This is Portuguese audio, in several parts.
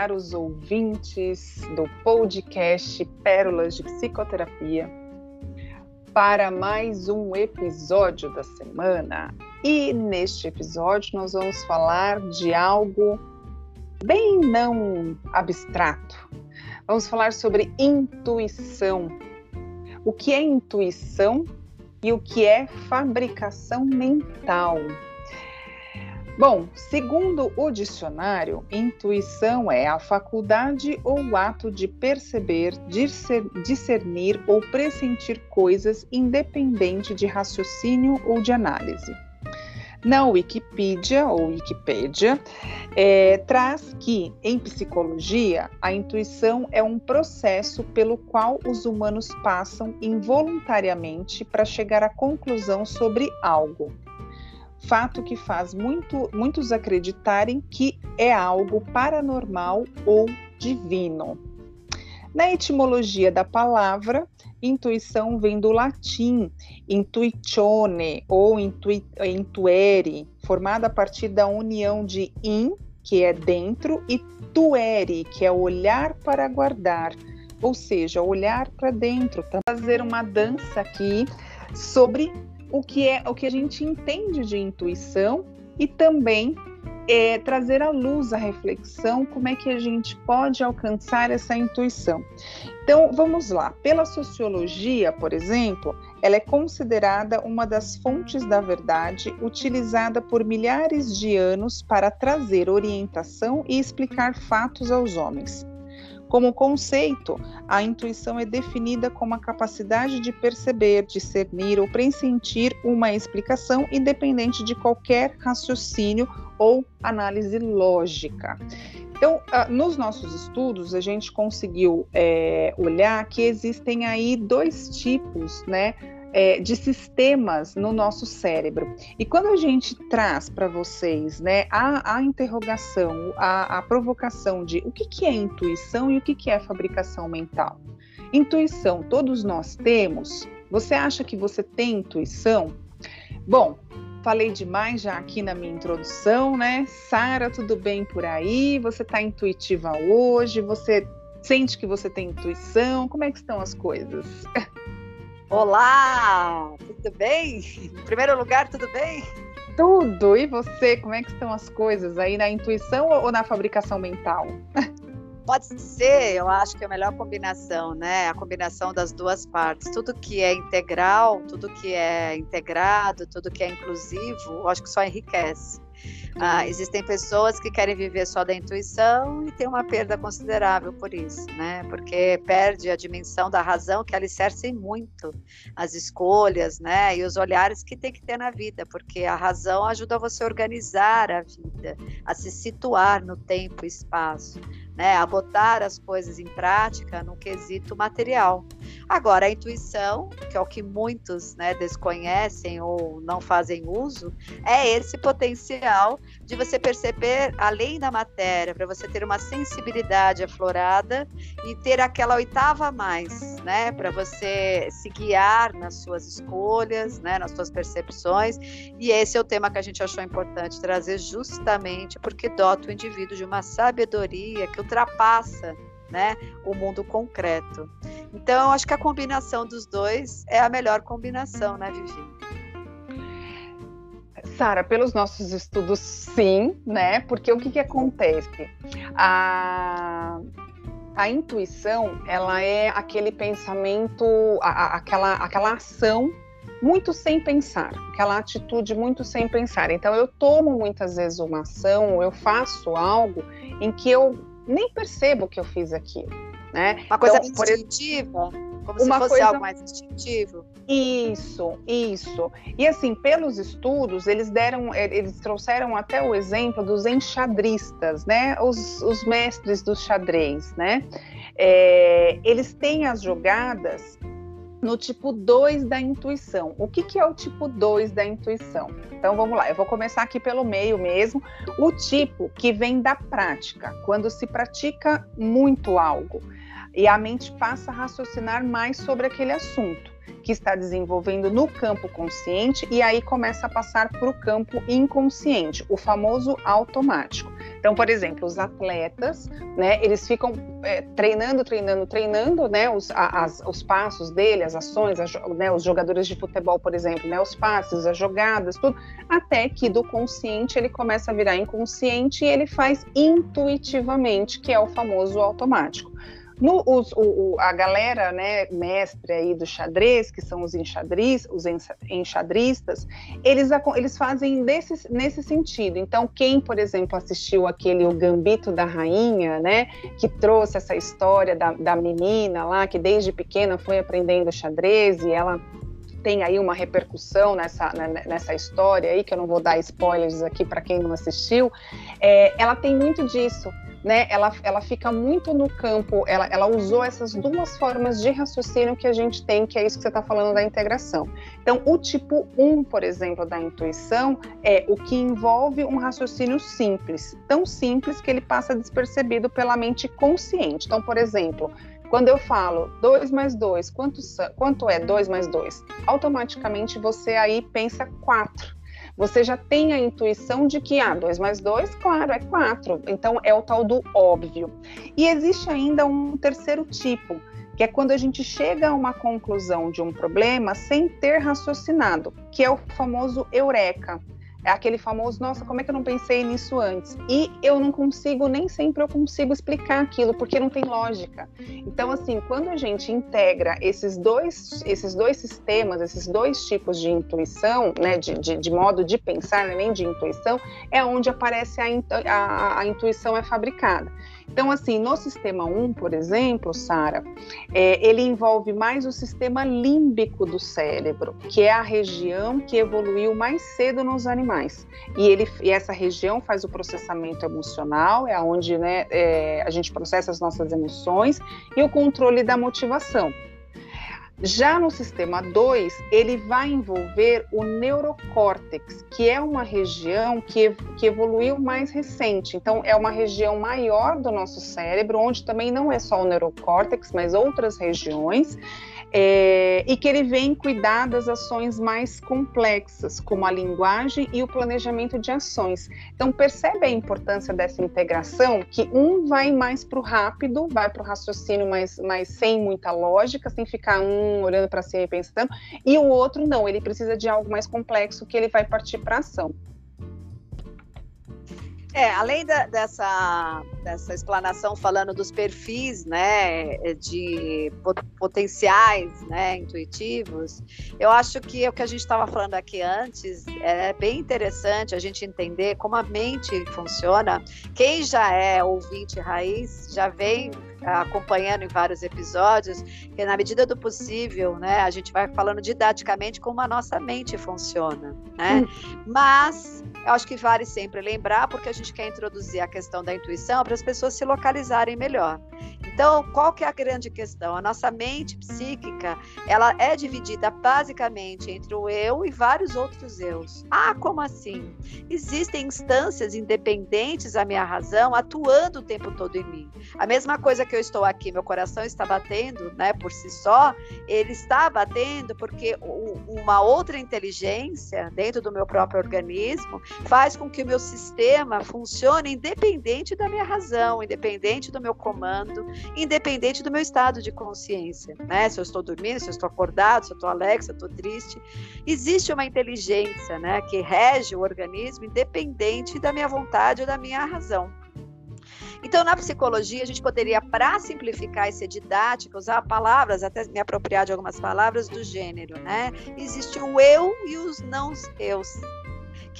caros ouvintes do podcast Pérolas de Psicoterapia, para mais um episódio da semana. E neste episódio nós vamos falar de algo bem não abstrato. Vamos falar sobre intuição. O que é intuição e o que é fabricação mental? Bom, segundo o dicionário, intuição é a faculdade ou ato de perceber, discernir ou pressentir coisas independente de raciocínio ou de análise. Na Wikipedia ou Wikipédia, é, traz que, em psicologia, a intuição é um processo pelo qual os humanos passam involuntariamente para chegar à conclusão sobre algo fato que faz muito, muitos acreditarem que é algo paranormal ou divino. Na etimologia da palavra, intuição vem do latim intuitione ou intui, intuere, formada a partir da união de in, que é dentro, e tuere, que é olhar para guardar, ou seja, olhar para dentro. Então, fazer uma dança aqui sobre o que é o que a gente entende de intuição e também é, trazer à luz a reflexão como é que a gente pode alcançar essa intuição. Então vamos lá. Pela sociologia, por exemplo, ela é considerada uma das fontes da verdade utilizada por milhares de anos para trazer orientação e explicar fatos aos homens. Como conceito, a intuição é definida como a capacidade de perceber, discernir ou pressentir uma explicação independente de qualquer raciocínio ou análise lógica. Então, ah, nos nossos estudos, a gente conseguiu é, olhar que existem aí dois tipos, né? É, de sistemas no nosso cérebro. E quando a gente traz para vocês né, a, a interrogação, a, a, provocação de o que, que é intuição e o que, que é fabricação mental. Intuição, todos nós temos. Você acha que você tem intuição? Bom, falei demais já aqui na minha introdução, né? Sara, tudo bem por aí? Você está intuitiva hoje? Você sente que você tem intuição? Como é que estão as coisas? Olá, tudo bem? Em primeiro lugar, tudo bem? Tudo. E você, como é que estão as coisas aí na intuição ou na fabricação mental? Pode ser, eu acho que é a melhor combinação, né? A combinação das duas partes. Tudo que é integral, tudo que é integrado, tudo que é inclusivo, eu acho que só enriquece. Ah, existem pessoas que querem viver só da intuição e tem uma perda considerável por isso, né? Porque perde a dimensão da razão que alicerce muito as escolhas, né? E os olhares que tem que ter na vida, porque a razão ajuda você a organizar a vida, a se situar no tempo e espaço né, a botar as coisas em prática no quesito material. Agora, a intuição, que é o que muitos né, desconhecem ou não fazem uso, é esse potencial de você perceber além da matéria, para você ter uma sensibilidade aflorada e ter aquela oitava a mais, né, para você se guiar nas suas escolhas, né, nas suas percepções. E esse é o tema que a gente achou importante trazer justamente porque dota o indivíduo de uma sabedoria que ultrapassa né, o mundo concreto. Então, acho que a combinação dos dois é a melhor combinação, né, Vivi? Sara, pelos nossos estudos, sim, né? Porque o que, que acontece? A, a intuição, ela é aquele pensamento, a, aquela, aquela ação muito sem pensar, aquela atitude muito sem pensar. Então, eu tomo muitas vezes uma ação, eu faço algo em que eu nem percebo que eu fiz aquilo. Né? Uma coisa então, instintiva, como uma se fosse coisa... algo mais instintivo. Isso, isso. E assim, pelos estudos, eles deram, eles trouxeram até o exemplo dos enxadristas, né? Os, os mestres do xadrez, né? É, eles têm as jogadas no tipo 2 da intuição. O que, que é o tipo 2 da intuição? Então vamos lá, eu vou começar aqui pelo meio mesmo. O tipo que vem da prática, quando se pratica muito algo e a mente passa a raciocinar mais sobre aquele assunto. Que está desenvolvendo no campo consciente e aí começa a passar para o campo inconsciente, o famoso automático. Então, por exemplo, os atletas, né, eles ficam é, treinando, treinando, treinando, né, os, a, as, os passos dele, as ações, né, os jogadores de futebol, por exemplo, né, os passes, as jogadas, tudo, até que do consciente ele começa a virar inconsciente e ele faz intuitivamente, que é o famoso automático. No, os, o, a galera, né, mestre aí do xadrez, que são os, enxadriz, os enxadristas, eles, eles fazem desse, nesse sentido. Então, quem, por exemplo, assistiu aquele O Gambito da Rainha, né, que trouxe essa história da, da menina lá, que desde pequena foi aprendendo xadrez e ela tem aí uma repercussão nessa, né, nessa história aí, que eu não vou dar spoilers aqui para quem não assistiu, é, ela tem muito disso né, ela, ela fica muito no campo, ela, ela usou essas duas formas de raciocínio que a gente tem, que é isso que você está falando da integração. Então, o tipo 1, por exemplo, da intuição, é o que envolve um raciocínio simples, tão simples que ele passa despercebido pela mente consciente. Então, por exemplo, quando eu falo 2 mais 2, quanto, quanto é 2 mais 2? Automaticamente você aí pensa 4 você já tem a intuição de que, ah, 2 mais 2, claro, é 4. Então, é o tal do óbvio. E existe ainda um terceiro tipo, que é quando a gente chega a uma conclusão de um problema sem ter raciocinado, que é o famoso eureka. É aquele famoso, nossa, como é que eu não pensei nisso antes? E eu não consigo, nem sempre eu consigo explicar aquilo, porque não tem lógica. Então, assim, quando a gente integra esses dois, esses dois sistemas, esses dois tipos de intuição, né, de, de, de modo de pensar, né, nem de intuição, é onde aparece a, a, a intuição é fabricada. Então, assim, no sistema 1, por exemplo, Sara, é, ele envolve mais o sistema límbico do cérebro, que é a região que evoluiu mais cedo nos animais. E, ele, e essa região faz o processamento emocional, é onde né, é, a gente processa as nossas emoções, e o controle da motivação. Já no sistema 2, ele vai envolver o neurocórtex, que é uma região que, que evoluiu mais recente. Então, é uma região maior do nosso cérebro, onde também não é só o neurocórtex, mas outras regiões é, e que ele vem cuidar das ações mais complexas, como a linguagem e o planejamento de ações. Então, percebe a importância dessa integração, que um vai mais para o rápido, vai para o raciocínio, mas, mas sem muita lógica, sem ficar um olhando para si e pensando, e o outro não, ele precisa de algo mais complexo que ele vai partir para ação. É, além da, dessa, dessa explanação falando dos perfis, né, de potenciais, né, intuitivos, eu acho que o que a gente estava falando aqui antes é bem interessante a gente entender como a mente funciona. Quem já é ouvinte raiz já vem acompanhando em vários episódios, que na medida do possível, né, a gente vai falando didaticamente como a nossa mente funciona, né? Hum. Mas eu acho que vale sempre lembrar, porque a gente quer introduzir a questão da intuição para as pessoas se localizarem melhor. Então, qual que é a grande questão? A nossa mente psíquica, ela é dividida basicamente entre o eu e vários outros eus. Ah, como assim? Existem instâncias independentes da minha razão atuando o tempo todo em mim. A mesma coisa que eu estou aqui, meu coração está batendo, né, por si só, ele está batendo porque uma outra inteligência dentro do meu próprio organismo faz com que o meu sistema funcione independente da minha razão, independente do meu comando, independente do meu estado de consciência, né? Se eu estou dormindo, se eu estou acordado, se eu estou alegre, se eu estou triste, existe uma inteligência, né, que rege o organismo independente da minha vontade ou da minha razão. Então, na psicologia, a gente poderia, para simplificar e ser didática, usar palavras, até me apropriar de algumas palavras do gênero, né? Existe o eu e os não eus.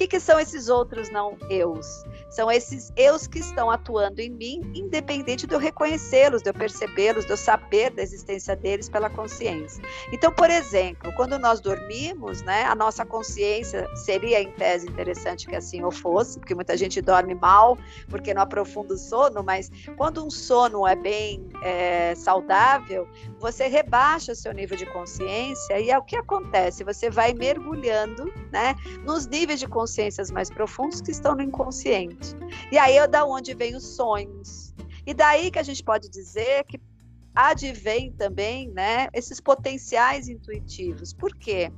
Que, que são esses outros não eus? São esses eus que estão atuando em mim, independente de eu reconhecê-los, de eu percebê-los, de eu saber da existência deles pela consciência. Então, por exemplo, quando nós dormimos, né, a nossa consciência seria, em tese, interessante que assim ou fosse, porque muita gente dorme mal porque não aprofunda o sono, mas quando um sono é bem é, saudável, você rebaixa o seu nível de consciência e é o que acontece, você vai mergulhando né, nos níveis de consciências mais profundos que estão no inconsciente. E aí é da onde vem os sonhos. E daí que a gente pode dizer que advém também, né, esses potenciais intuitivos. Por quê?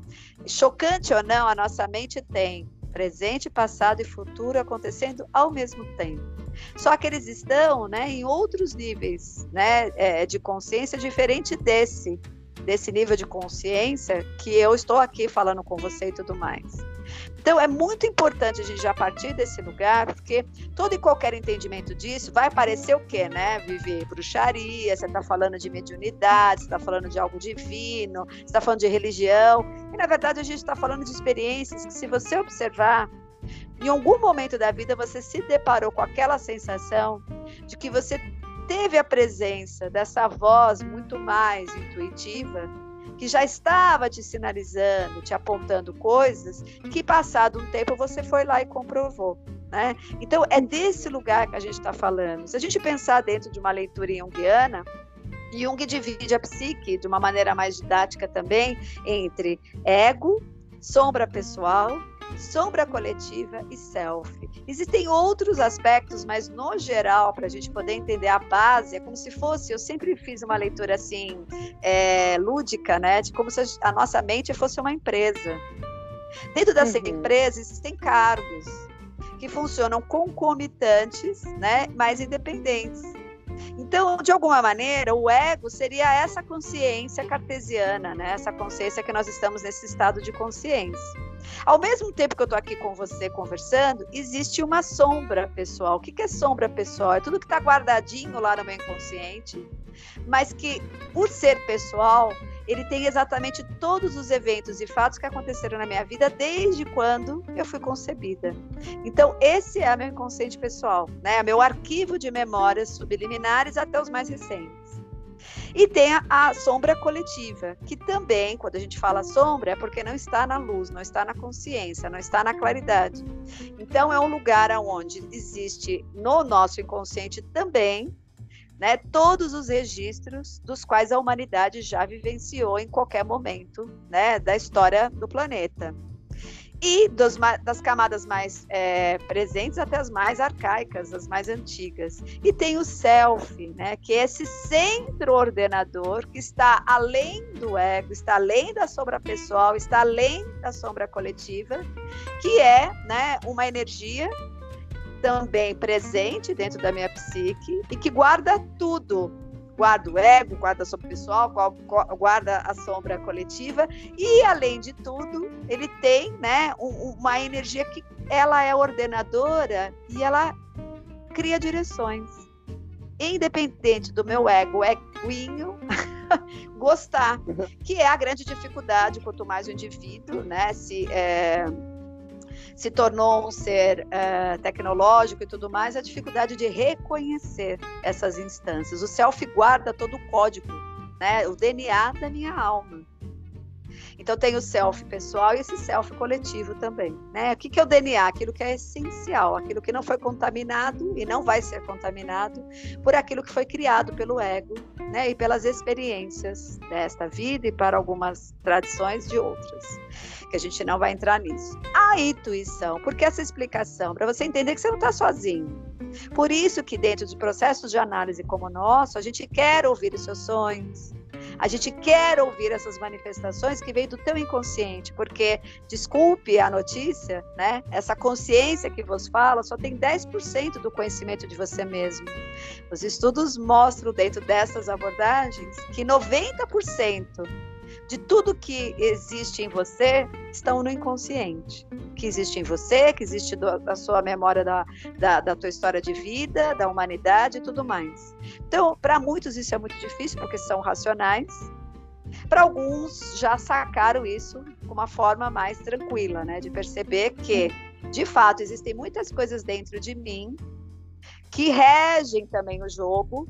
Chocante ou não, a nossa mente tem presente, passado e futuro acontecendo ao mesmo tempo. Só que eles estão, né, em outros níveis, né, é, de consciência diferente desse, desse nível de consciência que eu estou aqui falando com você e tudo mais. Então é muito importante a gente já partir desse lugar, porque todo e qualquer entendimento disso vai parecer o quê, né? Viver bruxaria, você está falando de mediunidade, você está falando de algo divino, você está falando de religião. E na verdade a gente está falando de experiências que, se você observar, em algum momento da vida você se deparou com aquela sensação de que você teve a presença dessa voz muito mais intuitiva que já estava te sinalizando, te apontando coisas, que passado um tempo você foi lá e comprovou. Né? Então, é desse lugar que a gente está falando. Se a gente pensar dentro de uma leitura junguiana, Jung divide a psique de uma maneira mais didática também entre ego, sombra pessoal sombra coletiva e self. Existem outros aspectos, mas no geral, para a gente poder entender a base, é como se fosse. Eu sempre fiz uma leitura assim, é, lúdica, né? De como se a nossa mente fosse uma empresa. Dentro dessa uhum. empresa existem cargos que funcionam concomitantes, né? Mas independentes. Então, de alguma maneira, o ego seria essa consciência cartesiana, né? essa consciência que nós estamos nesse estado de consciência. Ao mesmo tempo que eu estou aqui com você conversando, existe uma sombra pessoal. O que é sombra pessoal? É tudo que está guardadinho lá no meu inconsciente, mas que, por ser pessoal, ele tem exatamente todos os eventos e fatos que aconteceram na minha vida desde quando eu fui concebida. Então, esse é meu inconsciente pessoal, né? É meu arquivo de memórias subliminares até os mais recentes. E tem a, a, sombra coletiva, que também, quando a gente fala sombra, é porque não está na luz, não está na consciência, não está na claridade. Então, é um lugar onde existe no nosso inconsciente também né, todos os registros dos quais a humanidade já vivenciou em qualquer momento né, da história do planeta e dos, das camadas mais é, presentes até as mais arcaicas, as mais antigas. E tem o self, né, que é esse centro ordenador que está além do ego, está além da sombra pessoal, está além da sombra coletiva, que é né, uma energia também presente dentro da minha psique e que guarda tudo, guarda o ego, guarda a sombra pessoal, guarda a sombra coletiva e além de tudo ele tem, né, uma energia que ela é ordenadora e ela cria direções, independente do meu ego, eguinho, gostar, uhum. que é a grande dificuldade quanto mais o indivíduo, né, se é, se tornou um ser uh, tecnológico e tudo mais, a dificuldade de reconhecer essas instâncias. O self guarda todo o código, né, o DNA da minha alma. Então tem o self pessoal e esse self coletivo também. Né? O que, que é o DNA? Aquilo que é essencial, aquilo que não foi contaminado e não vai ser contaminado por aquilo que foi criado pelo ego né? e pelas experiências desta vida e para algumas tradições de outras. Que a gente não vai entrar nisso. A intuição, porque essa explicação, para você entender que você não está sozinho. Por isso que dentro de processos de análise como o nosso, a gente quer ouvir os seus sonhos, a gente quer ouvir essas manifestações que vêm do teu inconsciente, porque, desculpe a notícia, né? Essa consciência que vos fala só tem 10% do conhecimento de você mesmo. Os estudos mostram dentro dessas abordagens que 90% de tudo que existe em você estão no inconsciente. Que existe em você, que existe da sua memória da, da, da tua história de vida, da humanidade e tudo mais. Então, para muitos isso é muito difícil, porque são racionais. Para alguns já sacaram isso com uma forma mais tranquila, né? De perceber que, de fato, existem muitas coisas dentro de mim que regem também o jogo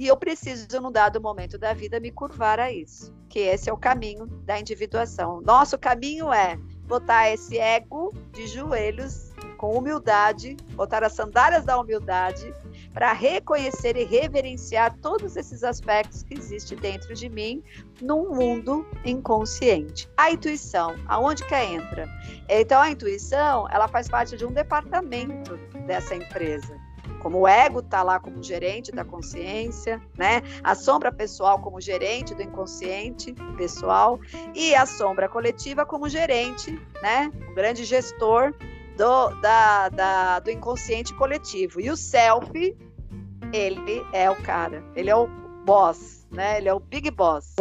e eu preciso, num dado momento da vida, me curvar a isso. Que esse é o caminho da individuação. Nosso caminho é botar esse ego de joelhos com humildade, botar as sandálias da humildade para reconhecer e reverenciar todos esses aspectos que existem dentro de mim num mundo inconsciente. A intuição, aonde que entra? Então a intuição, ela faz parte de um departamento dessa empresa como o ego está lá como gerente da consciência, né? A sombra pessoal como gerente do inconsciente pessoal e a sombra coletiva como gerente, né? O grande gestor do, da, da, do inconsciente coletivo. E o self, ele é o cara, ele é o boss, né? Ele é o big boss.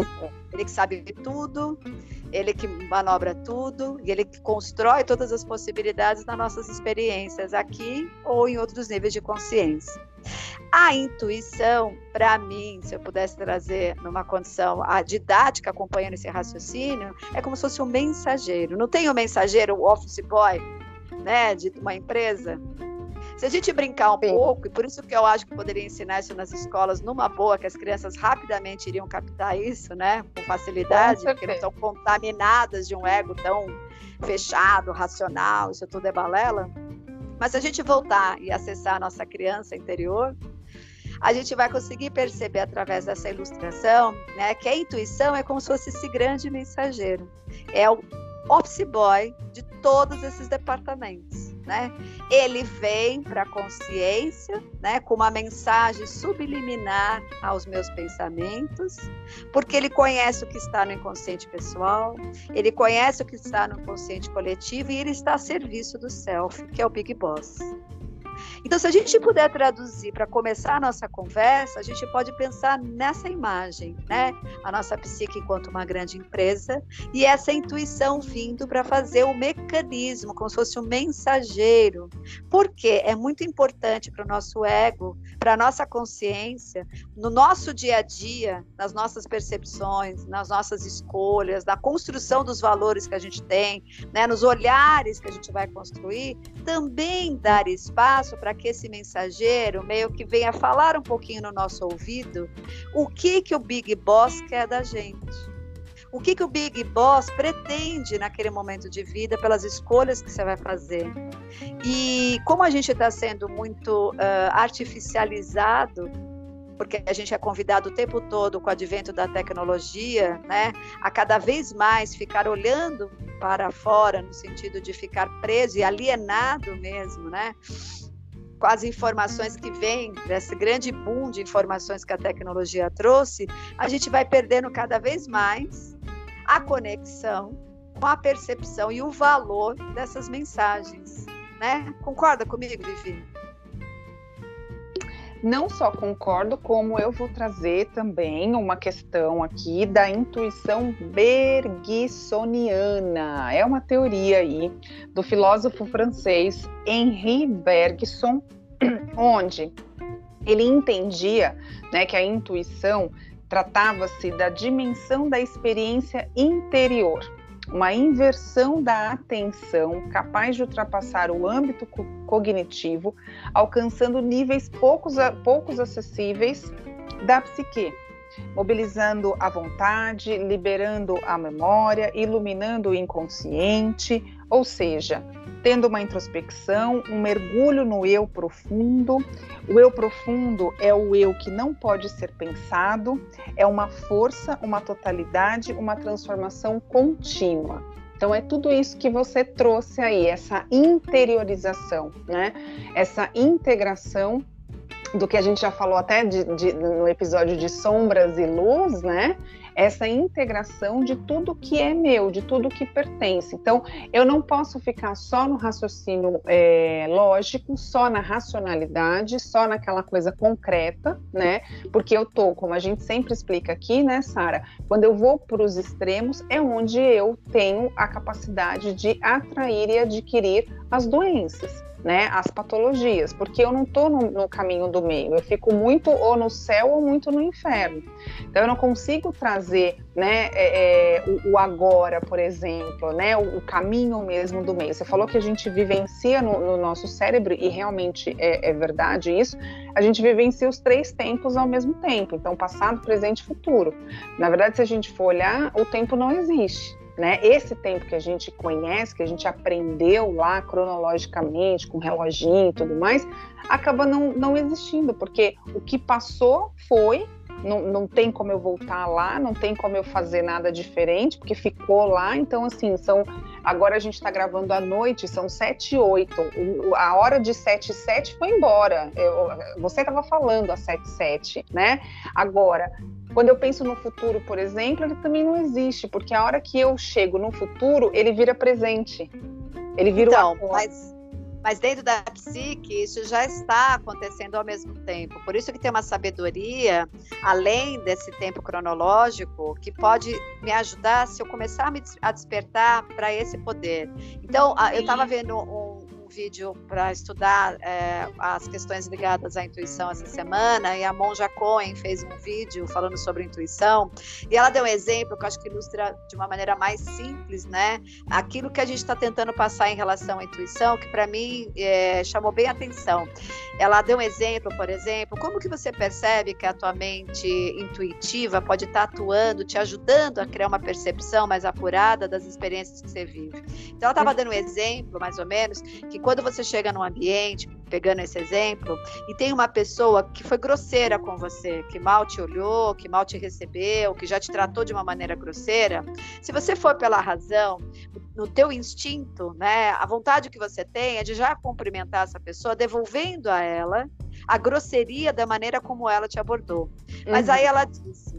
Ele que sabe tudo, ele que manobra tudo e ele que constrói todas as possibilidades das nossas experiências aqui ou em outros níveis de consciência. A intuição, para mim, se eu pudesse trazer numa condição a didática acompanhando esse raciocínio, é como se fosse um mensageiro. Não tem o um mensageiro, o office boy, né, de uma empresa, se a gente brincar um Sim. pouco, e por isso que eu acho que poderia ensinar isso nas escolas numa boa, que as crianças rapidamente iriam captar isso, né? Com facilidade, porque não estão contaminadas de um ego tão fechado, racional, isso tudo é balela. Mas se a gente voltar e acessar a nossa criança interior, a gente vai conseguir perceber através dessa ilustração né, que a intuição é como se fosse esse grande mensageiro. É o office boy de todos esses departamentos né? Ele vem para a consciência, né, com uma mensagem subliminar aos meus pensamentos, porque ele conhece o que está no inconsciente pessoal, ele conhece o que está no inconsciente coletivo e ele está a serviço do self, que é o Big Boss. Então, se a gente puder traduzir para começar a nossa conversa, a gente pode pensar nessa imagem, né? A nossa psique enquanto uma grande empresa e essa intuição vindo para fazer o mecanismo, como se fosse um mensageiro. Porque é muito importante para o nosso ego, para a nossa consciência, no nosso dia a dia, nas nossas percepções, nas nossas escolhas, na construção dos valores que a gente tem, né? nos olhares que a gente vai construir, também dar espaço para que esse mensageiro meio que venha falar um pouquinho no nosso ouvido o que que o Big Boss quer da gente. O que que o Big Boss pretende naquele momento de vida pelas escolhas que você vai fazer. E como a gente está sendo muito uh, artificializado porque a gente é convidado o tempo todo com o advento da tecnologia, né, a cada vez mais ficar olhando para fora no sentido de ficar preso e alienado mesmo, né? Com as informações que vêm, desse grande boom de informações que a tecnologia trouxe, a gente vai perdendo cada vez mais a conexão com a percepção e o valor dessas mensagens. Né? Concorda comigo, Vivi? Não só concordo, como eu vou trazer também uma questão aqui da intuição bergsoniana. É uma teoria aí do filósofo francês Henri Bergson, onde ele entendia né, que a intuição tratava-se da dimensão da experiência interior uma inversão da atenção capaz de ultrapassar o âmbito co cognitivo, alcançando níveis poucos, poucos acessíveis da psique, mobilizando a vontade, liberando a memória, iluminando o inconsciente, ou seja, tendo uma introspecção, um mergulho no eu profundo. O eu profundo é o eu que não pode ser pensado, é uma força, uma totalidade, uma transformação contínua. Então é tudo isso que você trouxe aí, essa interiorização, né? Essa integração do que a gente já falou até de, de, no episódio de sombras e luz, né? Essa integração de tudo que é meu, de tudo que pertence. Então, eu não posso ficar só no raciocínio é, lógico, só na racionalidade, só naquela coisa concreta, né? Porque eu tô, como a gente sempre explica aqui, né, Sara? Quando eu vou para os extremos, é onde eu tenho a capacidade de atrair e adquirir as doenças né, as patologias, porque eu não estou no, no, caminho do meio, eu fico muito ou no céu ou muito no inferno. Então eu não consigo trazer né, é, é, o, o, agora, por exemplo, né, o, o, caminho mesmo do meio. Você falou que a gente vivencia no, no nosso cérebro, e realmente é, é verdade isso, a gente vivencia os três tempos ao mesmo tempo, então passado, presente e futuro. Na verdade, se a gente for olhar, o tempo não existe. Né? Esse tempo que a gente conhece, que a gente aprendeu lá cronologicamente, com reloginho e tudo mais, acaba não, não existindo, porque o que passou foi, não, não tem como eu voltar lá, não tem como eu fazer nada diferente, porque ficou lá. Então, assim, são Agora a gente está gravando à noite, são 7 e 8. A hora de 7 e 7 foi embora. Eu, você estava falando às 7 e 7, né? Agora, quando eu penso no futuro, por exemplo, ele também não existe, porque a hora que eu chego no futuro, ele vira presente. Ele vira então, o mas mas dentro da psique, isso já está acontecendo ao mesmo tempo. Por isso que tem uma sabedoria, além desse tempo cronológico, que pode me ajudar se eu começar a me a despertar para esse poder. Então, eu estava vendo um, vídeo para estudar é, as questões ligadas à intuição essa semana, e a Monja Cohen fez um vídeo falando sobre intuição, e ela deu um exemplo que eu acho que ilustra de uma maneira mais simples, né? Aquilo que a gente está tentando passar em relação à intuição, que para mim é, chamou bem a atenção. Ela deu um exemplo, por exemplo, como que você percebe que a tua mente intuitiva pode estar tá atuando, te ajudando a criar uma percepção mais apurada das experiências que você vive. Então, ela estava dando um exemplo, mais ou menos, que quando você chega num ambiente, pegando esse exemplo, e tem uma pessoa que foi grosseira com você, que mal te olhou, que mal te recebeu, que já te tratou de uma maneira grosseira, se você for pela razão, no teu instinto, né, a vontade que você tem é de já cumprimentar essa pessoa, devolvendo a ela a grosseria da maneira como ela te abordou. Mas uhum. aí ela disse: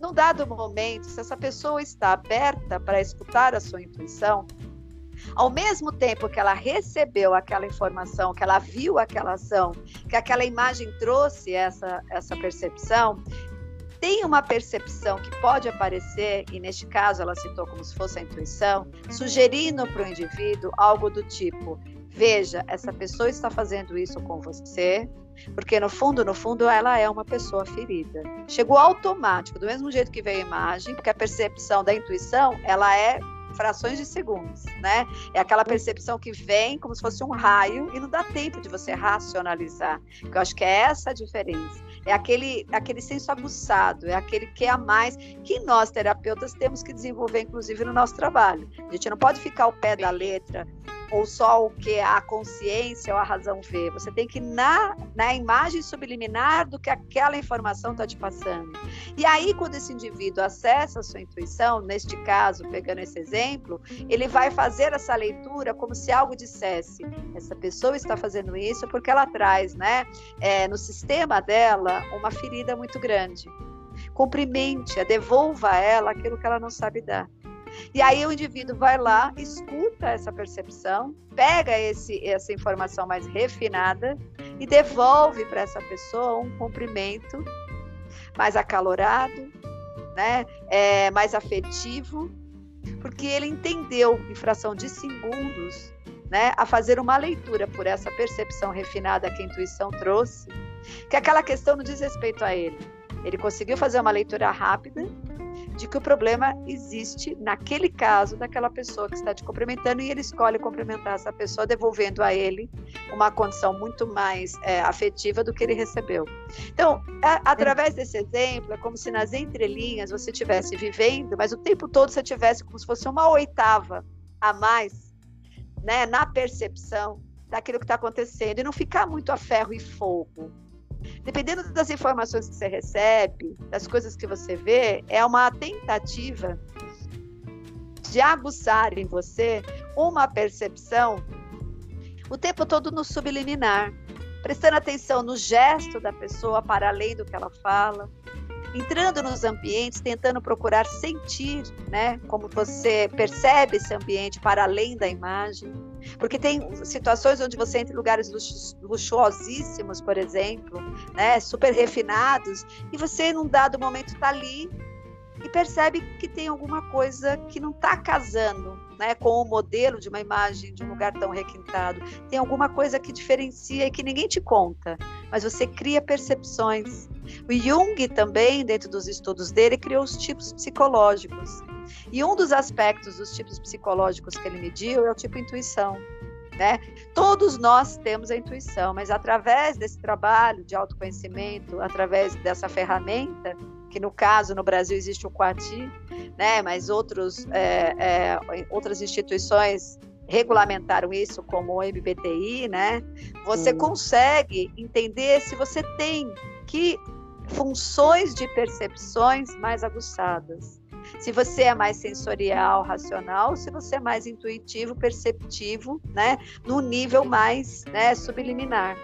num dado momento, se essa pessoa está aberta para escutar a sua intuição, ao mesmo tempo que ela recebeu aquela informação, que ela viu aquela ação, que aquela imagem trouxe essa, essa percepção, tem uma percepção que pode aparecer, e neste caso ela citou como se fosse a intuição, sugerindo para o indivíduo algo do tipo: veja, essa pessoa está fazendo isso com você, porque no fundo, no fundo, ela é uma pessoa ferida. Chegou automático, do mesmo jeito que veio a imagem, porque a percepção da intuição, ela é frações de segundos, né? É aquela percepção que vem como se fosse um raio e não dá tempo de você racionalizar. Eu acho que é essa a diferença. É aquele, aquele senso aguçado, é aquele que é a mais que nós terapeutas temos que desenvolver, inclusive no nosso trabalho. A gente não pode ficar ao pé da letra ou só o que a consciência ou a razão vê. Você tem que na, na imagem subliminar do que aquela informação está te passando. E aí, quando esse indivíduo acessa a sua intuição, neste caso, pegando esse exemplo, ele vai fazer essa leitura como se algo dissesse: essa pessoa está fazendo isso porque ela traz, né, é, no sistema dela, uma ferida muito grande. Cumprimente, devolva a ela aquilo que ela não sabe dar. E aí o indivíduo vai lá, escuta essa percepção, pega esse, essa informação mais refinada e devolve para essa pessoa um cumprimento mais acalorado, né? É, mais afetivo, porque ele entendeu em fração de segundos né, a fazer uma leitura por essa percepção refinada que a intuição trouxe, que aquela questão não diz respeito a ele. Ele conseguiu fazer uma leitura rápida de que o problema existe naquele caso daquela pessoa que está te cumprimentando e ele escolhe cumprimentar essa pessoa, devolvendo a ele uma condição muito mais é, afetiva do que ele recebeu. Então, a, através desse exemplo, é como se nas entrelinhas você estivesse vivendo, mas o tempo todo você tivesse como se fosse uma oitava a mais, né, na percepção daquilo que está acontecendo e não ficar muito a ferro e fogo Dependendo das informações que você recebe, das coisas que você vê, é uma tentativa de aguçar em você uma percepção o tempo todo no subliminar, prestando atenção no gesto da pessoa para além do que ela fala, entrando nos ambientes, tentando procurar sentir, né, como você percebe esse ambiente para além da imagem. Porque tem situações onde você entra em lugares luxuosíssimos, por exemplo, né, super refinados, e você, num dado momento, está ali e percebe que tem alguma coisa que não está casando né, com o modelo de uma imagem de um lugar tão requintado. Tem alguma coisa que diferencia e que ninguém te conta, mas você cria percepções. O Jung também, dentro dos estudos dele, criou os tipos psicológicos. E um dos aspectos dos tipos psicológicos que ele mediu é o tipo intuição. Né? Todos nós temos a intuição, mas através desse trabalho de autoconhecimento, através dessa ferramenta, que no caso no Brasil existe o Quati, né? mas outros, é, é, outras instituições regulamentaram isso como o MBTI, né? Você consegue entender se você tem que funções de percepções mais aguçadas. Se você é mais sensorial, racional, se você é mais intuitivo, perceptivo, né? No nível mais né, subliminar.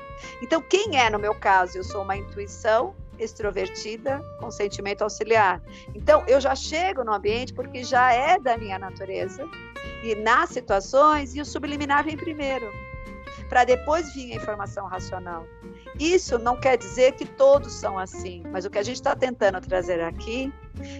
Então, quem é, no meu caso, eu sou uma intuição extrovertida com sentimento auxiliar. Então, eu já chego no ambiente porque já é da minha natureza e nas situações, e o subliminar vem primeiro, para depois vir a informação racional. Isso não quer dizer que todos são assim, mas o que a gente está tentando trazer aqui,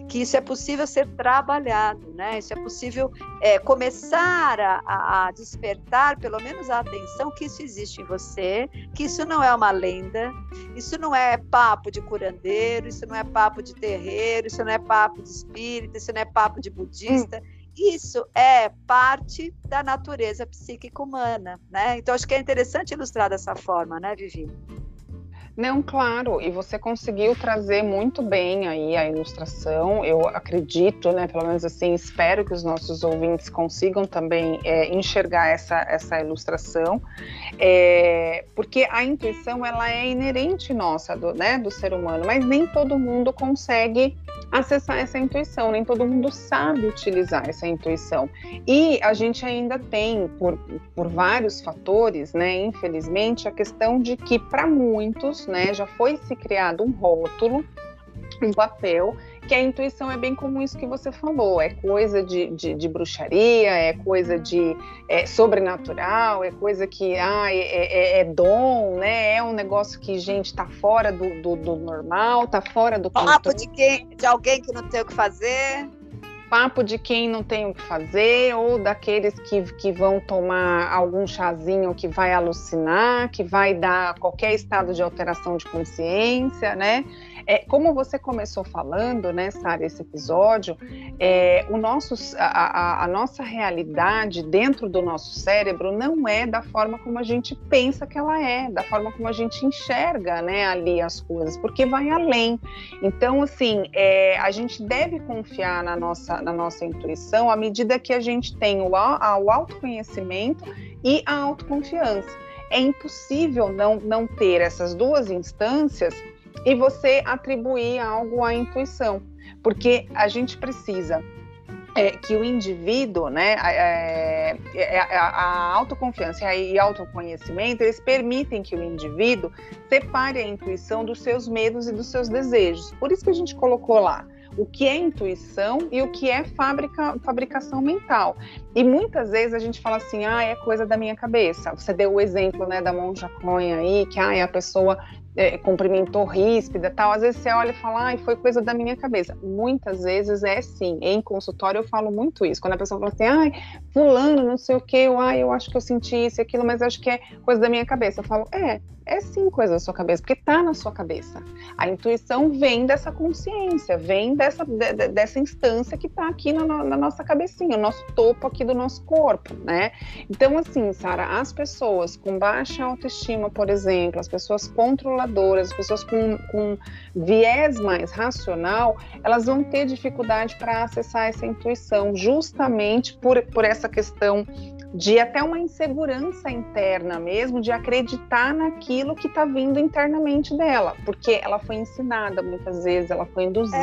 que isso é possível ser trabalhado, né? Isso é possível é, começar a, a, despertar, pelo menos a atenção que isso existe em você, que isso não é uma lenda, isso não é papo de curandeiro, isso não é papo de terreiro, isso não é papo de espírita, isso não é papo de budista. Hum isso é parte da natureza psíquica humana, né? Então acho que é interessante ilustrar dessa forma, né, Vivi? Não, claro, e você conseguiu trazer muito bem aí a ilustração. Eu acredito, né, pelo menos assim, espero que os nossos ouvintes consigam também é, enxergar essa, essa ilustração, é, porque a intuição ela é inerente nossa, do, né, do ser humano, mas nem todo mundo consegue acessar essa intuição, nem todo mundo sabe utilizar essa intuição. E a gente ainda tem, por, por vários fatores, né, infelizmente, a questão de que para muitos, né, já foi se criado um rótulo, um papel que a intuição é bem como isso que você falou, é coisa de, de, de bruxaria, é coisa de é, sobrenatural, é coisa que ah, é, é, é, dom, né? É um negócio que, gente, está fora do, do, do, normal, está fora do Papo de, quem, de alguém que não tem o que fazer. Papo de quem não tem o que fazer, ou daqueles que, que vão tomar algum chazinho que vai alucinar, que vai dar qualquer estado de alteração de consciência, né? É, como você começou falando, né, Sara, esse episódio, é, o nosso, a, a, a, nossa realidade dentro do nosso cérebro não é da forma como a gente pensa que ela é, da forma como a gente enxerga, né, ali as coisas, porque vai além. Então, assim, é, a gente deve confiar na nossa, na nossa intuição à medida que a gente tem o, o autoconhecimento e a autoconfiança. É impossível não, não ter essas duas instâncias e você atribuir algo à intuição, porque a gente precisa é, que o indivíduo, né, é, é, a, a, autoconfiança e autoconhecimento, eles permitem que o indivíduo separe a intuição dos seus medos e dos seus desejos. Por isso que a gente colocou lá o que é intuição e o que é fabrica, fabricação mental. E muitas vezes a gente fala assim, ah, é coisa da minha cabeça. Você deu o exemplo, né, da monja Conha aí, que ah, a pessoa é, cumprimentou ríspida tal, às vezes você olha e fala, ai, foi coisa da minha cabeça. Muitas vezes é sim. Em consultório eu falo muito isso. Quando a pessoa fala assim, ai, fulano, não sei o que, eu, ai, eu acho que eu senti isso e aquilo, mas acho que é coisa da minha cabeça. Eu falo, é, é sim coisa da sua cabeça, porque está na sua cabeça. A intuição vem dessa consciência, vem dessa, de, dessa instância que está aqui na, na, nossa cabecinha, o nosso topo aqui do nosso corpo, né? Então, assim, Sara, as pessoas com baixa autoestima, por exemplo, as pessoas controladoras, as pessoas com, com viés mais racional, elas vão ter dificuldade para acessar essa intuição, justamente por, por essa questão de até uma insegurança interna mesmo, de acreditar naquilo que está vindo internamente dela, porque ela foi ensinada muitas vezes, ela foi induzida.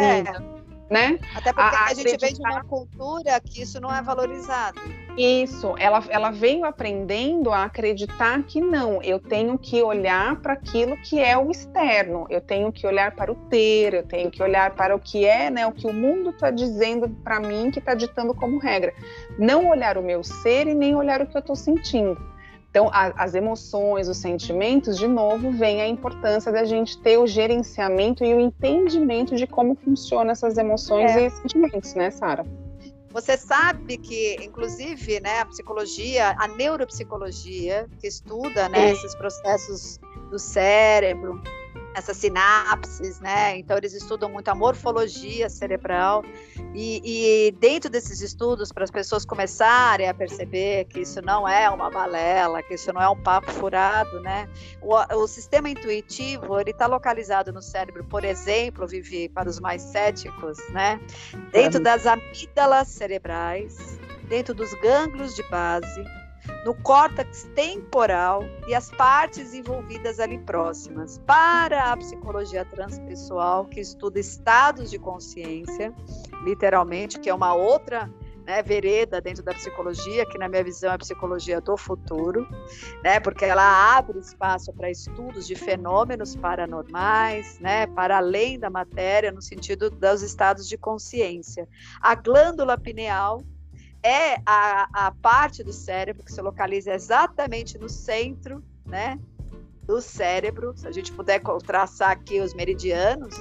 É né? Até porque a, a gente vem de uma cultura que isso não é valorizado. Isso, ela, ela veio aprendendo a acreditar que não, eu tenho que olhar para aquilo que é o externo, eu tenho que olhar para o ter, eu tenho que olhar para o que é, né, o que o mundo está dizendo para mim, que está ditando como regra. Não olhar o meu ser e nem olhar o que eu estou sentindo. Então, a, as emoções, os sentimentos, de novo, vem a importância da gente ter o gerenciamento e o entendimento de como funcionam essas emoções é. e sentimentos, né, Sara? Você sabe que, inclusive, né, a psicologia, a neuropsicologia, que estuda né, é. esses processos do cérebro, essas sinapses, né? Então eles estudam muito a morfologia cerebral e, e dentro desses estudos para as pessoas começarem a perceber que isso não é uma balela, que isso não é um papo furado, né? O, o sistema intuitivo ele está localizado no cérebro, por exemplo, Vivi, para os mais céticos, né? Dentro das amígdalas cerebrais, dentro dos gânglios de base no córtex temporal e as partes envolvidas ali próximas. Para a psicologia transpessoal, que estuda estados de consciência, literalmente, que é uma outra né, vereda dentro da psicologia, que na minha visão é a psicologia do futuro, né, porque ela abre espaço para estudos de fenômenos paranormais, né, para além da matéria, no sentido dos estados de consciência. A glândula pineal é a, a parte do cérebro que se localiza exatamente no centro, né, do cérebro, se a gente puder traçar aqui os meridianos,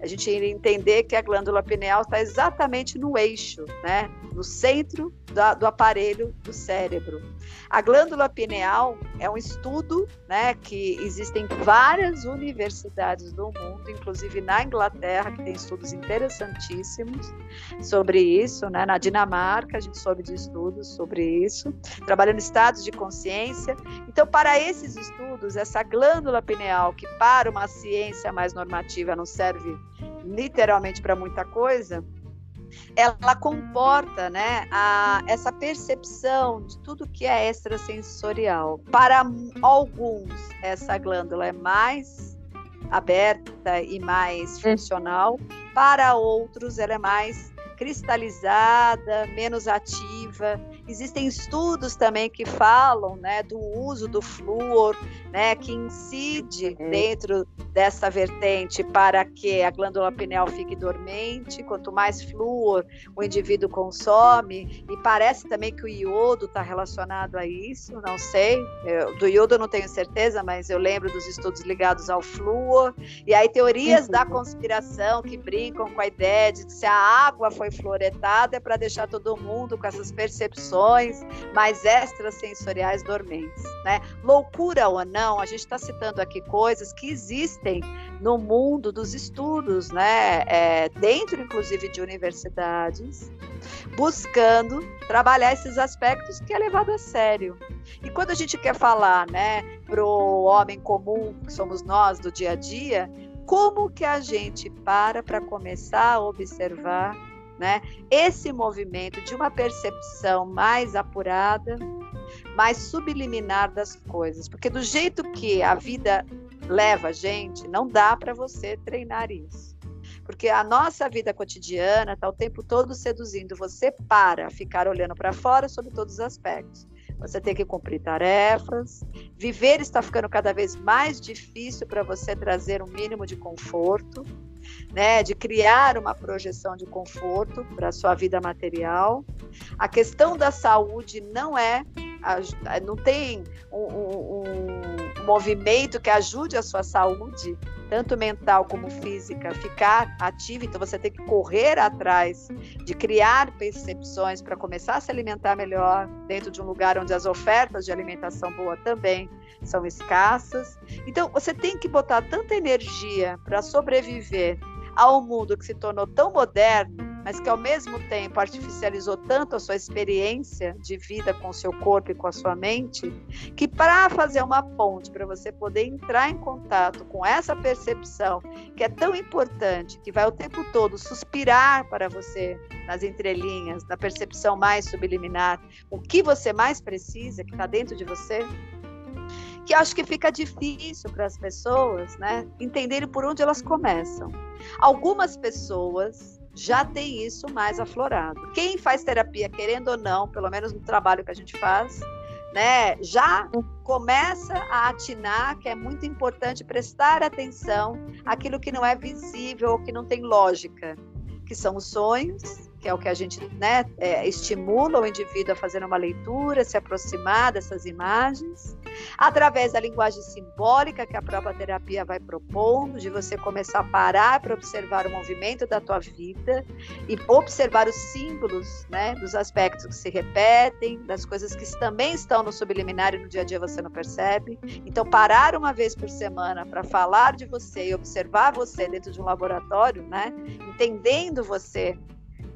a gente iria entender que a glândula pineal está exatamente no eixo, né? no centro da, do aparelho do cérebro. A glândula pineal é um estudo né, que existem várias universidades do mundo, inclusive na Inglaterra, que tem estudos interessantíssimos sobre isso. Né? Na Dinamarca, a gente soube de estudos sobre isso, trabalhando estados de consciência. Então, para esses estudos, essa glândula pineal, que para uma ciência mais normativa não serve literalmente para muita coisa, ela comporta né, a, essa percepção de tudo que é extrasensorial. Para alguns, essa glândula é mais aberta e mais funcional, para outros, ela é mais cristalizada, menos ativa. Existem estudos também que falam né, do uso do flúor, né, que incide uhum. dentro dessa vertente para que a glândula pineal fique dormente. Quanto mais flúor o indivíduo consome, e parece também que o iodo está relacionado a isso, não sei. Eu, do iodo eu não tenho certeza, mas eu lembro dos estudos ligados ao flúor. E aí teorias uhum. da conspiração que brincam com a ideia de que se a água foi fluoretada é para deixar todo mundo com essas percepções mais extrasensoriais dormentes. Né? Loucura ou não, a gente está citando aqui coisas que existem no mundo dos estudos, né? É, dentro inclusive de universidades, buscando trabalhar esses aspectos que é levado a sério. E quando a gente quer falar, né, para o homem comum, que somos nós do dia a dia, como que a gente para para começar a observar né? Esse movimento de uma percepção mais apurada, mais subliminar das coisas, porque do jeito que a vida leva a gente, não dá para você treinar isso. Porque a nossa vida cotidiana está o tempo todo seduzindo você para ficar olhando para fora sobre todos os aspectos. Você tem que cumprir tarefas, viver está ficando cada vez mais difícil para você trazer um mínimo de conforto né, de criar uma projeção de conforto para a sua vida material. A questão da saúde não é, não tem um, um, um movimento que ajude a sua saúde, tanto mental como física, ficar ativa. Então você tem que correr atrás de criar percepções para começar a se alimentar melhor dentro de um lugar onde as ofertas de alimentação boa também são escassas. Então você tem que botar tanta energia para sobreviver ao mundo que se tornou tão moderno, mas que ao mesmo tempo artificializou tanto a sua experiência de vida com o seu corpo e com a sua mente, que para fazer uma ponte para você poder entrar em contato com essa percepção que é tão importante, que vai o tempo todo suspirar para você nas entrelinhas, na percepção mais subliminar, o que você mais precisa, que está dentro de você, que acho que fica difícil para as pessoas, né, entenderem por onde elas começam. Algumas pessoas já têm isso mais aflorado. Quem faz terapia, querendo ou não, pelo menos no trabalho que a gente faz, né, já começa a atinar que é muito importante prestar atenção àquilo que não é visível ou que não tem lógica, que são os sonhos, que é o que a gente né, é, estimula o indivíduo a fazer uma leitura, se aproximar dessas imagens, através da linguagem simbólica que a própria terapia vai propondo, de você começar a parar para observar o movimento da tua vida e observar os símbolos né, dos aspectos que se repetem, das coisas que também estão no subliminar e no dia a dia você não percebe. Então, parar uma vez por semana para falar de você e observar você dentro de um laboratório, né, entendendo você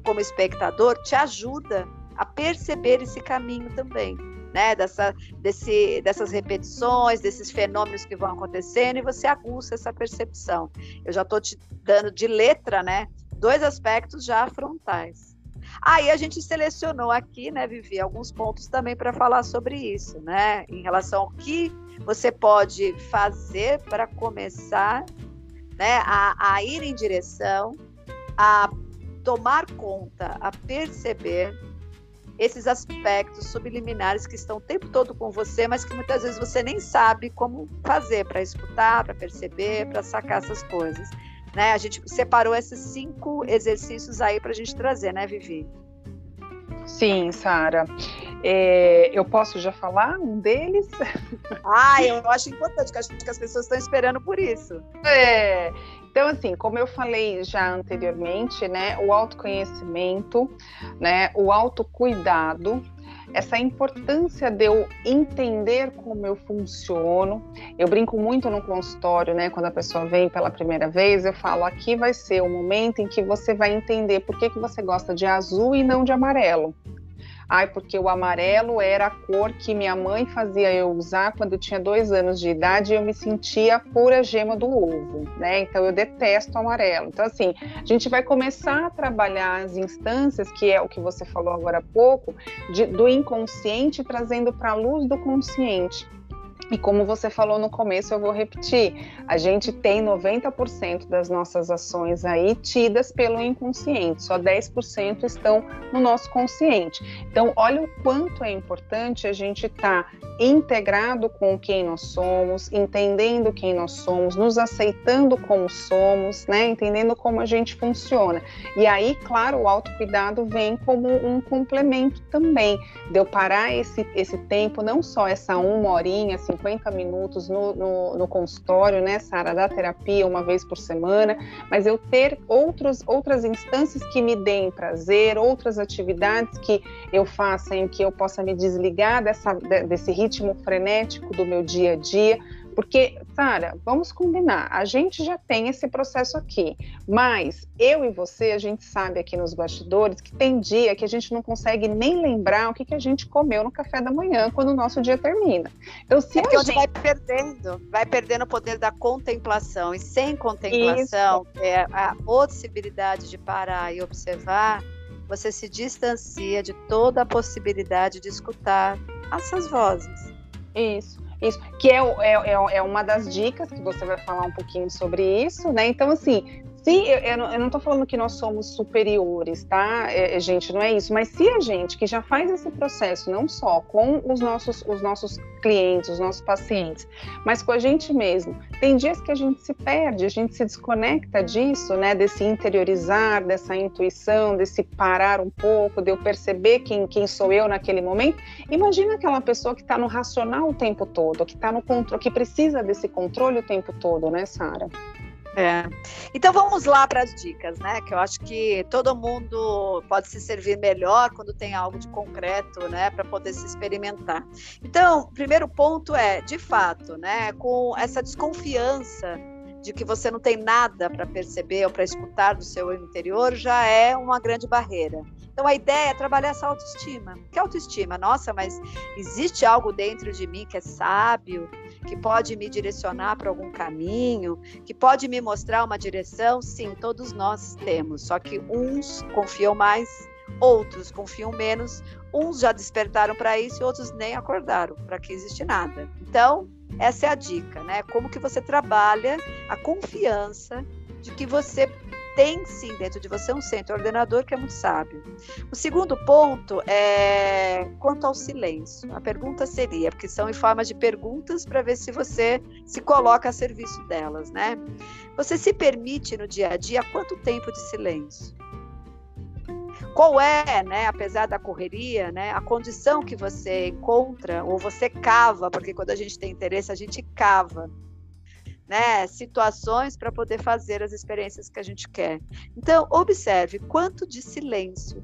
como espectador, te ajuda a perceber esse caminho também. Né, dessa, desse, dessas repetições, desses fenômenos que vão acontecendo, e você aguça essa percepção. Eu já estou te dando de letra, né, dois aspectos já frontais. Aí ah, a gente selecionou aqui, né, Vivi, alguns pontos também para falar sobre isso, né? Em relação ao que você pode fazer para começar né, a, a ir em direção, a tomar conta, a perceber esses aspectos subliminares que estão o tempo todo com você, mas que muitas vezes você nem sabe como fazer para escutar, para perceber, para sacar essas coisas. Né? A gente separou esses cinco exercícios aí para a gente trazer, né, Vivi? Sim, Sara. É, eu posso já falar um deles? Ah, eu acho importante, que acho que as pessoas estão esperando por isso. É. Então, assim, como eu falei já anteriormente, né, o autoconhecimento, né, o autocuidado, essa importância de eu entender como eu funciono. Eu brinco muito no consultório, né? Quando a pessoa vem pela primeira vez, eu falo: aqui vai ser o momento em que você vai entender por que, que você gosta de azul e não de amarelo. Ai, porque o amarelo era a cor que minha mãe fazia eu usar quando eu tinha dois anos de idade e eu me sentia pura gema do ovo, né? Então eu detesto amarelo. Então, assim, a gente vai começar a trabalhar as instâncias, que é o que você falou agora há pouco, de, do inconsciente trazendo para a luz do consciente. E como você falou no começo, eu vou repetir: a gente tem 90% das nossas ações aí tidas pelo inconsciente, só 10% estão no nosso consciente. Então, olha o quanto é importante a gente estar tá integrado com quem nós somos, entendendo quem nós somos, nos aceitando como somos, né? Entendendo como a gente funciona. E aí, claro, o autocuidado vem como um complemento também, de eu parar esse, esse tempo, não só essa uma horinha, assim, 50 minutos no, no, no consultório, né, Sara, da terapia uma vez por semana, mas eu ter outros, outras instâncias que me deem prazer, outras atividades que eu faça em que eu possa me desligar dessa, desse ritmo frenético do meu dia a dia porque, Sara, vamos combinar, a gente já tem esse processo aqui, mas eu e você, a gente sabe aqui nos bastidores que tem dia que a gente não consegue nem lembrar o que, que a gente comeu no café da manhã quando o nosso dia termina. Então, se é a gente vai perdendo, vai perdendo o poder da contemplação, e sem contemplação, é a possibilidade de parar e observar, você se distancia de toda a possibilidade de escutar essas vozes. Isso. Isso, que é, é, é, é uma das dicas que você vai falar um pouquinho sobre isso, né? Então, assim, se eu, eu não estou falando que nós somos superiores, tá, é, é, gente, não é isso. Mas se a gente que já faz esse processo, não só com os nossos, os nossos clientes, os nossos pacientes, mas com a gente mesmo, tem dias que a gente se perde, a gente se desconecta disso, né, desse interiorizar, dessa intuição, desse parar um pouco, de eu perceber quem, quem sou eu naquele momento. Imagina aquela pessoa que está no racional o tempo todo, que está no controle, que precisa desse controle o tempo todo, né, Sara? É. Então vamos lá para as dicas, né? Que eu acho que todo mundo pode se servir melhor quando tem algo de concreto, né? Para poder se experimentar. Então, primeiro ponto é, de fato, né? Com essa desconfiança de que você não tem nada para perceber ou para escutar do seu interior já é uma grande barreira. Então a ideia é trabalhar essa autoestima. Que autoestima? Nossa, mas existe algo dentro de mim que é sábio, que pode me direcionar para algum caminho, que pode me mostrar uma direção? Sim, todos nós temos. Só que uns confiam mais, outros confiam menos, uns já despertaram para isso e outros nem acordaram para que existe nada. Então, essa é a dica, né? Como que você trabalha a confiança de que você tem sim dentro de você um centro ordenador que é muito sábio. O segundo ponto é quanto ao silêncio. A pergunta seria, porque são em forma de perguntas para ver se você se coloca a serviço delas, né? Você se permite no dia a dia quanto tempo de silêncio? qual é, né, apesar da correria, né, a condição que você encontra ou você cava, porque quando a gente tem interesse a gente cava, né, situações para poder fazer as experiências que a gente quer. Então observe quanto de silêncio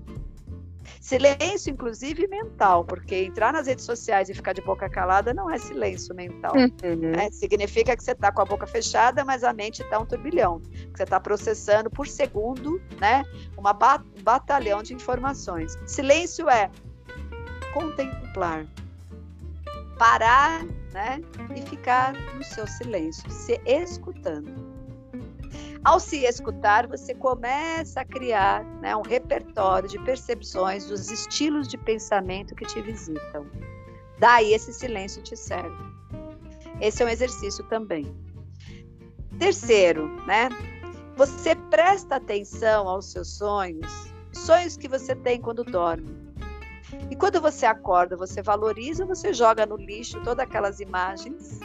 Silêncio, inclusive, mental, porque entrar nas redes sociais e ficar de boca calada não é silêncio mental. Uhum. Né? Significa que você está com a boca fechada, mas a mente está um turbilhão. Você está processando por segundo né, uma ba um batalhão de informações. Silêncio é contemplar, parar né, e ficar no seu silêncio, se escutando. Ao se escutar, você começa a criar né, um repertório de percepções dos estilos de pensamento que te visitam. Daí esse silêncio te serve. Esse é um exercício também. Terceiro, né? Você presta atenção aos seus sonhos, sonhos que você tem quando dorme. E quando você acorda, você valoriza, você joga no lixo todas aquelas imagens,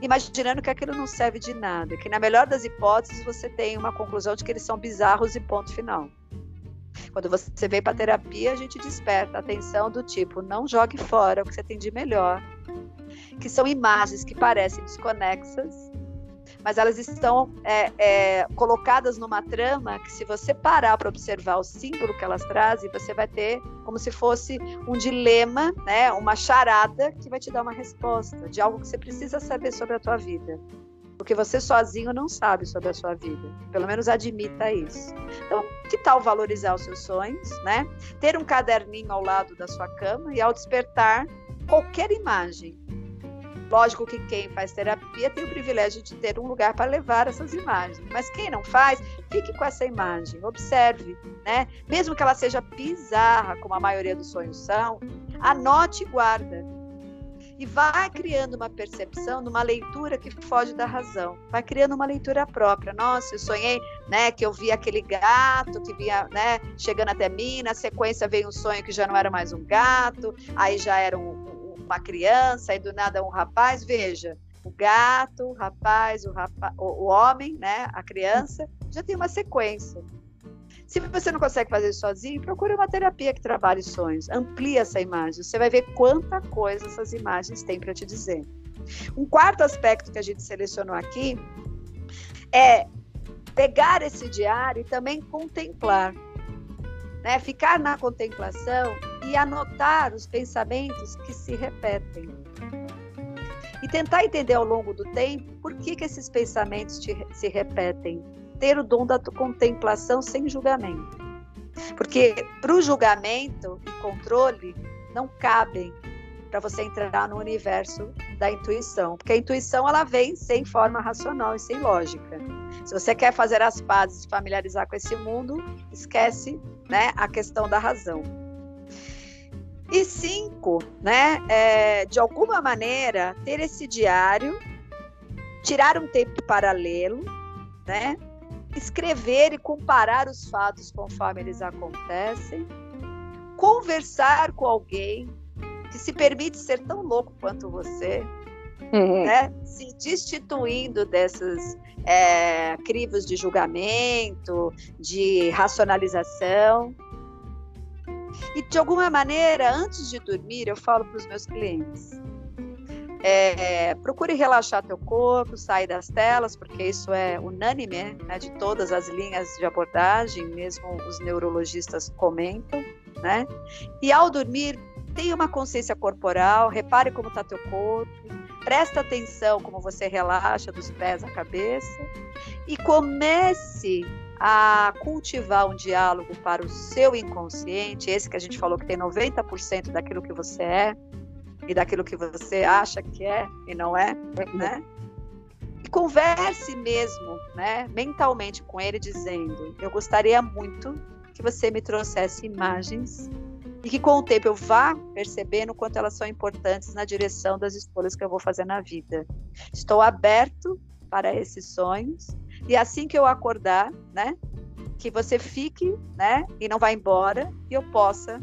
imaginando que aquilo não serve de nada, que na melhor das hipóteses você tem uma conclusão de que eles são bizarros e ponto final. Quando você vem para terapia, a gente desperta a atenção do tipo, não jogue fora o que você tem de melhor, que são imagens que parecem desconexas, mas elas estão é, é, colocadas numa trama que, se você parar para observar o símbolo que elas trazem, você vai ter como se fosse um dilema, né, uma charada que vai te dar uma resposta de algo que você precisa saber sobre a tua vida. Porque você sozinho não sabe sobre a sua vida. Pelo menos admita isso. Então, que tal valorizar os seus sonhos, né? Ter um caderninho ao lado da sua cama e ao despertar qualquer imagem Lógico que quem faz terapia tem o privilégio de ter um lugar para levar essas imagens, mas quem não faz, fique com essa imagem, observe, né? Mesmo que ela seja bizarra, como a maioria dos sonhos são, anote e guarda. E vai criando uma percepção, numa leitura que foge da razão. Vai criando uma leitura própria. Nossa, eu sonhei, né, que eu vi aquele gato que vinha, né, chegando até mim. Na sequência veio um sonho que já não era mais um gato, aí já era um, uma criança e do nada um rapaz, veja, o gato, o rapaz, o, rapaz, o, o homem, né, a criança, já tem uma sequência. Se você não consegue fazer isso sozinho, procure uma terapia que trabalhe sonhos, amplie essa imagem, você vai ver quanta coisa essas imagens têm para te dizer. Um quarto aspecto que a gente selecionou aqui é pegar esse diário e também contemplar né? Ficar na contemplação e anotar os pensamentos que se repetem. E tentar entender ao longo do tempo por que, que esses pensamentos te, se repetem. Ter o dom da contemplação sem julgamento. Porque para o julgamento e controle não cabem para você entrar no universo da intuição, porque a intuição ela vem sem forma racional e sem lógica. Se você quer fazer as pazes, familiarizar com esse mundo, esquece né, a questão da razão. E cinco, né, é, de alguma maneira, ter esse diário, tirar um tempo paralelo, né, escrever e comparar os fatos conforme eles acontecem, conversar com alguém que se permite ser tão louco quanto você, uhum. né? se destituindo desses é, crivos de julgamento, de racionalização. E de alguma maneira, antes de dormir, eu falo para os meus clientes: é, procure relaxar teu corpo, sair das telas, porque isso é unânime né, de todas as linhas de abordagem, mesmo os neurologistas comentam, né? E ao dormir, tenha uma consciência corporal, repare como está teu corpo, presta atenção como você relaxa dos pés à cabeça e comece a cultivar um diálogo para o seu inconsciente, esse que a gente falou que tem 90% daquilo que você é e daquilo que você acha que é e não é, né? E converse mesmo, né, mentalmente com ele dizendo: "Eu gostaria muito que você me trouxesse imagens e que com o tempo eu vá percebendo quanto elas são importantes na direção das escolhas que eu vou fazer na vida. Estou aberto para esses sonhos e assim que eu acordar, né, que você fique, né, e não vá embora e eu possa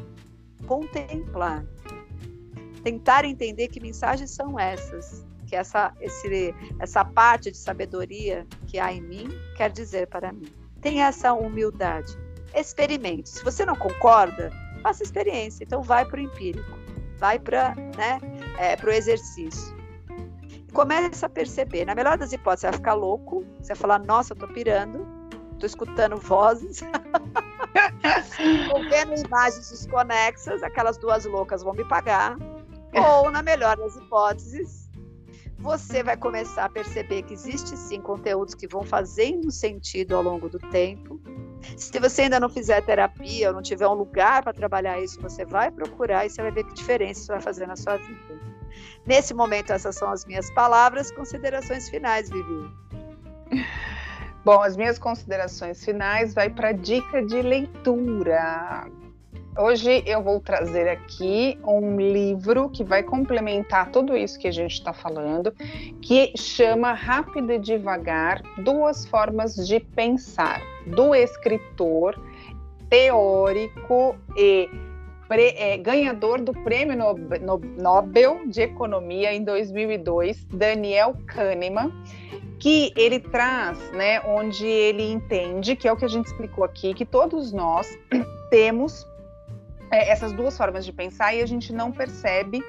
contemplar, tentar entender que mensagens são essas, que essa esse, essa parte de sabedoria que há em mim quer dizer para mim. Tenha essa humildade. Experimente. Se você não concorda, faça experiência. Então, vai para o empírico, vai para né, é, o exercício. Começa a perceber. Na melhor das hipóteses, você vai ficar louco, você vai falar: Nossa, eu tô pirando, tô escutando vozes, tô vendo imagens desconexas, aquelas duas loucas vão me pagar. Ou, na melhor das hipóteses, você vai começar a perceber que existe sim conteúdos que vão fazendo sentido ao longo do tempo se você ainda não fizer terapia ou não tiver um lugar para trabalhar isso, você vai procurar e você vai ver que diferença isso vai fazer na sua vida. Nesse momento, essas são as minhas palavras, considerações finais, Vivi. Bom, as minhas considerações finais vai para dica de leitura. Hoje eu vou trazer aqui um livro que vai complementar tudo isso que a gente está falando, que chama Rápido e Devagar: Duas Formas de Pensar, do escritor, teórico e pre, é, ganhador do Prêmio Nobel de Economia em 2002, Daniel Kahneman que ele traz, né, onde ele entende, que é o que a gente explicou aqui, que todos nós temos é, essas duas formas de pensar e a gente não percebe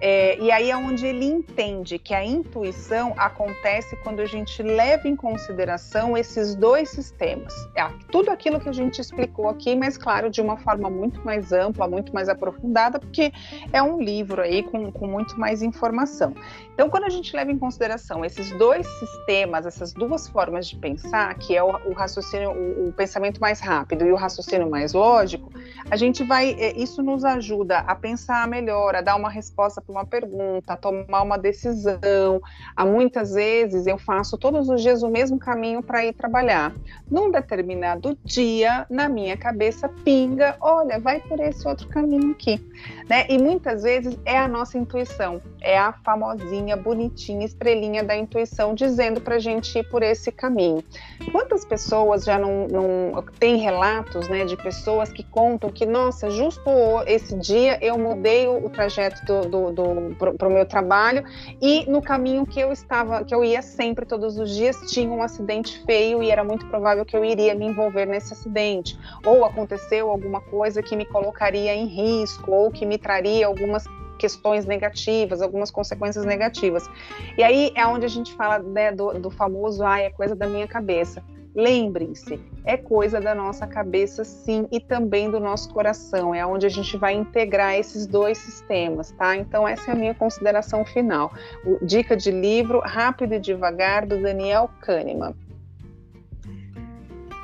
é, e aí é onde ele entende que a intuição acontece quando a gente leva em consideração esses dois sistemas. É tudo aquilo que a gente explicou aqui, mas claro, de uma forma muito mais ampla, muito mais aprofundada, porque é um livro aí com, com muito mais informação. Então, quando a gente leva em consideração esses dois sistemas, essas duas formas de pensar, que é o, o raciocínio, o, o, pensamento mais rápido e o raciocínio mais lógico, a gente vai, é, isso nos ajuda a pensar melhor, a dar uma resposta uma pergunta, tomar uma decisão. Há muitas vezes eu faço todos os dias o mesmo caminho para ir trabalhar. Num determinado dia, na minha cabeça pinga, olha, vai por esse outro caminho aqui, né? E muitas vezes é a nossa intuição, é a famosinha, bonitinha estrelinha da intuição dizendo para a gente ir por esse caminho. Quantas pessoas já não, não têm relatos, né, de pessoas que contam que, nossa, justo esse dia eu mudei o trajeto do, do, do para o meu trabalho e no caminho que eu estava, que eu ia sempre todos os dias, tinha um acidente feio e era muito provável que eu iria me envolver nesse acidente, ou aconteceu alguma coisa que me colocaria em risco ou que me traria algumas questões negativas, algumas consequências negativas. E aí é onde a gente fala né, do, do famoso, ah, é coisa da minha cabeça. Lembrem-se, é coisa da nossa cabeça, sim, e também do nosso coração. É onde a gente vai integrar esses dois sistemas, tá? Então, essa é a minha consideração final. Dica de livro Rápido e Devagar, do Daniel Kahneman.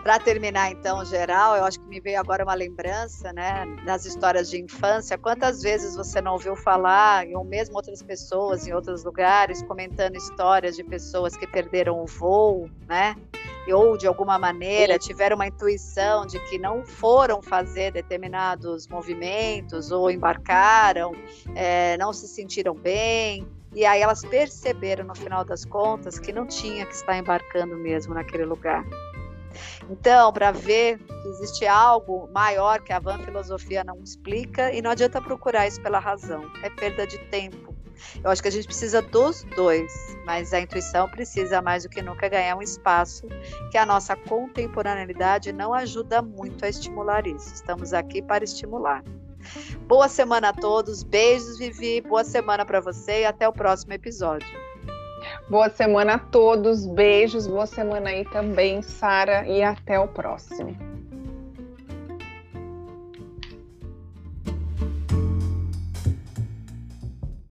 Para terminar, então, geral, eu acho que me veio agora uma lembrança, né, das histórias de infância. Quantas vezes você não ouviu falar, ou mesmo outras pessoas em outros lugares, comentando histórias de pessoas que perderam o voo, né? Ou de alguma maneira tiveram uma intuição de que não foram fazer determinados movimentos ou embarcaram, é, não se sentiram bem, e aí elas perceberam no final das contas que não tinha que estar embarcando mesmo naquele lugar. Então, para ver que existe algo maior que a van filosofia não explica, e não adianta procurar isso pela razão, é perda de tempo. Eu acho que a gente precisa dos dois, mas a intuição precisa mais do que nunca ganhar um espaço que a nossa contemporaneidade não ajuda muito a estimular isso. Estamos aqui para estimular. Boa semana a todos, beijos, Vivi, boa semana para você e até o próximo episódio. Boa semana a todos, beijos, boa semana aí também, Sara, e até o próximo.